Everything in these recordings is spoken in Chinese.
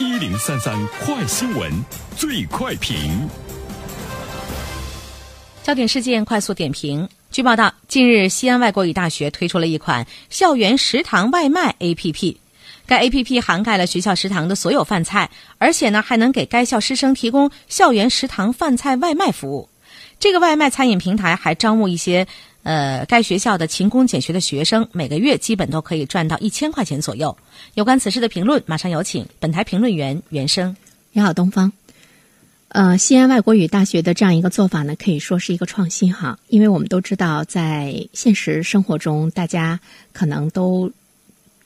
一零三三快新闻，最快评。焦点事件快速点评。据报道，近日西安外国语大学推出了一款校园食堂外卖 APP。该 APP 涵盖了学校食堂的所有饭菜，而且呢还能给该校师生提供校园食堂饭菜外卖服务。这个外卖餐饮平台还招募一些呃该学校的勤工俭学的学生，每个月基本都可以赚到一千块钱左右。有关此事的评论，马上有请本台评论员袁生。你好，东方。呃，西安外国语大学的这样一个做法呢，可以说是一个创新哈，因为我们都知道，在现实生活中，大家可能都。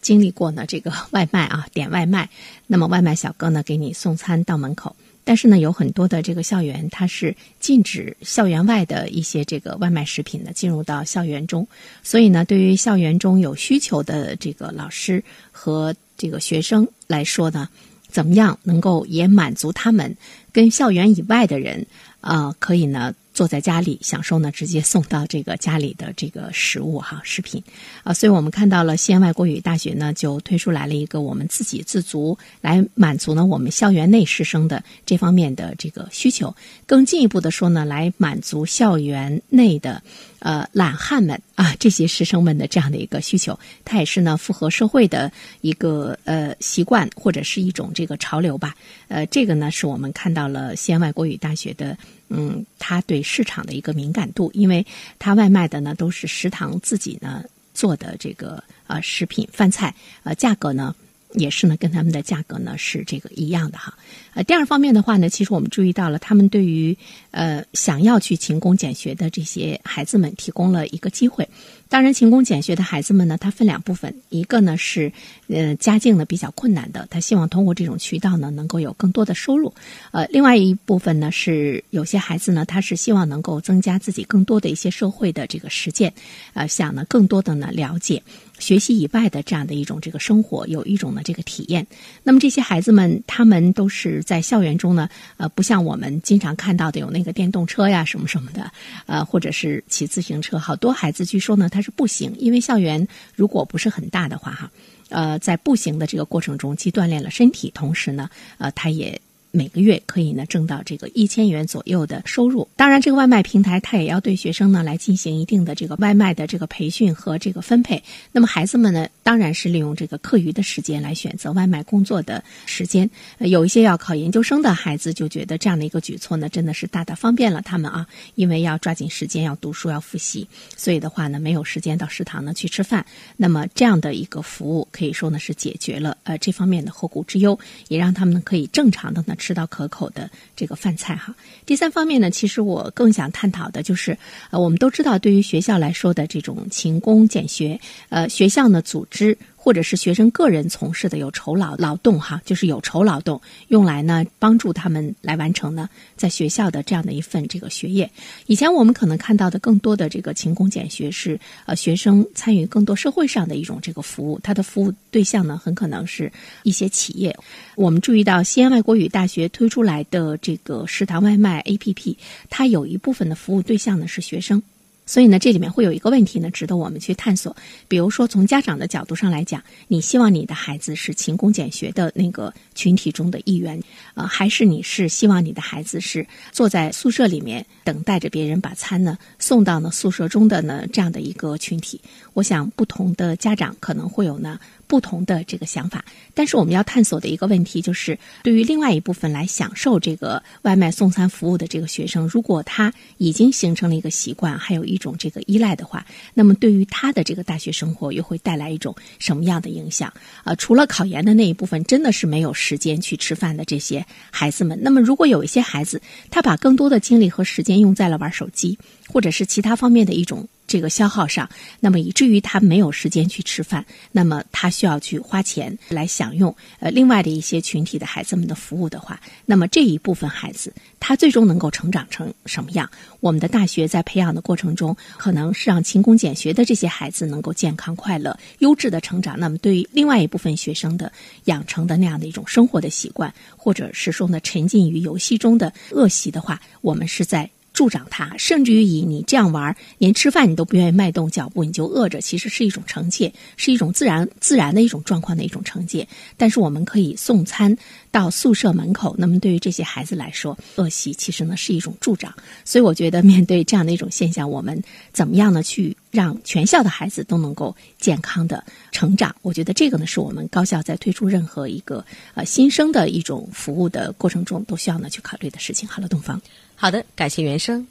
经历过呢，这个外卖啊，点外卖，那么外卖小哥呢给你送餐到门口，但是呢，有很多的这个校园它是禁止校园外的一些这个外卖食品呢进入到校园中，所以呢，对于校园中有需求的这个老师和这个学生来说呢，怎么样能够也满足他们跟校园以外的人啊，可以呢？坐在家里享受呢，直接送到这个家里的这个食物哈食品。啊，所以我们看到了西安外国语大学呢就推出来了一个我们自给自足来满足呢我们校园内师生的这方面的这个需求，更进一步的说呢，来满足校园内的呃懒汉们啊这些师生们的这样的一个需求，它也是呢符合社会的一个呃习惯或者是一种这个潮流吧，呃这个呢是我们看到了西安外国语大学的。嗯，他对市场的一个敏感度，因为他外卖的呢都是食堂自己呢做的这个呃食品饭菜，呃价格呢也是呢跟他们的价格呢是这个一样的哈。呃，第二方面的话呢，其实我们注意到了，他们对于呃想要去勤工俭学的这些孩子们提供了一个机会。当然，勤工俭学的孩子们呢，他分两部分，一个呢是，呃，家境呢比较困难的，他希望通过这种渠道呢能够有更多的收入，呃，另外一部分呢是有些孩子呢，他是希望能够增加自己更多的一些社会的这个实践，呃，想呢更多的呢了解学习以外的这样的一种这个生活，有一种呢这个体验。那么这些孩子们，他们都是在校园中呢，呃，不像我们经常看到的有那个电动车呀什么什么的，呃，或者是骑自行车，好多孩子据说呢他。是步行，因为校园如果不是很大的话，哈，呃，在步行的这个过程中，既锻炼了身体，同时呢，呃，他也。每个月可以呢挣到这个一千元左右的收入。当然，这个外卖平台它也要对学生呢来进行一定的这个外卖的这个培训和这个分配。那么孩子们呢，当然是利用这个课余的时间来选择外卖工作的时间。有一些要考研究生的孩子就觉得这样的一个举措呢，真的是大大方便了他们啊，因为要抓紧时间要读书要复习，所以的话呢，没有时间到食堂呢去吃饭。那么这样的一个服务可以说呢是解决了呃这方面的后顾之忧，也让他们呢可以正常的呢。吃到可口的这个饭菜哈。第三方面呢，其实我更想探讨的就是，呃，我们都知道，对于学校来说的这种勤工俭学，呃，学校呢组织。或者是学生个人从事的有酬劳劳动哈，就是有酬劳动，用来呢帮助他们来完成呢在学校的这样的一份这个学业。以前我们可能看到的更多的这个勤工俭学是呃学生参与更多社会上的一种这个服务，他的服务对象呢很可能是一些企业。我们注意到西安外国语大学推出来的这个食堂外卖 APP，它有一部分的服务对象呢是学生。所以呢，这里面会有一个问题呢，值得我们去探索。比如说，从家长的角度上来讲，你希望你的孩子是勤工俭学的那个群体中的一员，呃，还是你是希望你的孩子是坐在宿舍里面等待着别人把餐呢送到呢宿舍中的呢这样的一个群体？我想，不同的家长可能会有呢。不同的这个想法，但是我们要探索的一个问题就是，对于另外一部分来享受这个外卖送餐服务的这个学生，如果他已经形成了一个习惯，还有一种这个依赖的话，那么对于他的这个大学生活又会带来一种什么样的影响？啊，除了考研的那一部分，真的是没有时间去吃饭的这些孩子们，那么如果有一些孩子，他把更多的精力和时间用在了玩手机，或者是其他方面的一种。这个消耗上，那么以至于他没有时间去吃饭，那么他需要去花钱来享用呃另外的一些群体的孩子们的服务的话，那么这一部分孩子他最终能够成长成什么样？我们的大学在培养的过程中，可能是让勤工俭学的这些孩子能够健康快乐、优质的成长。那么对于另外一部分学生的养成的那样的一种生活的习惯，或者是说呢沉浸于游戏中的恶习的话，我们是在。助长他，甚至于以你这样玩，连吃饭你都不愿意迈动脚步，你就饿着，其实是一种惩戒，是一种自然自然的一种状况的一种惩戒。但是我们可以送餐到宿舍门口，那么对于这些孩子来说，恶习其实呢是一种助长。所以我觉得面对这样的一种现象，我们怎么样呢去让全校的孩子都能够健康的成长？我觉得这个呢是我们高校在推出任何一个呃新生的一种服务的过程中都需要呢去考虑的事情。好了，东方。好的，感谢原生。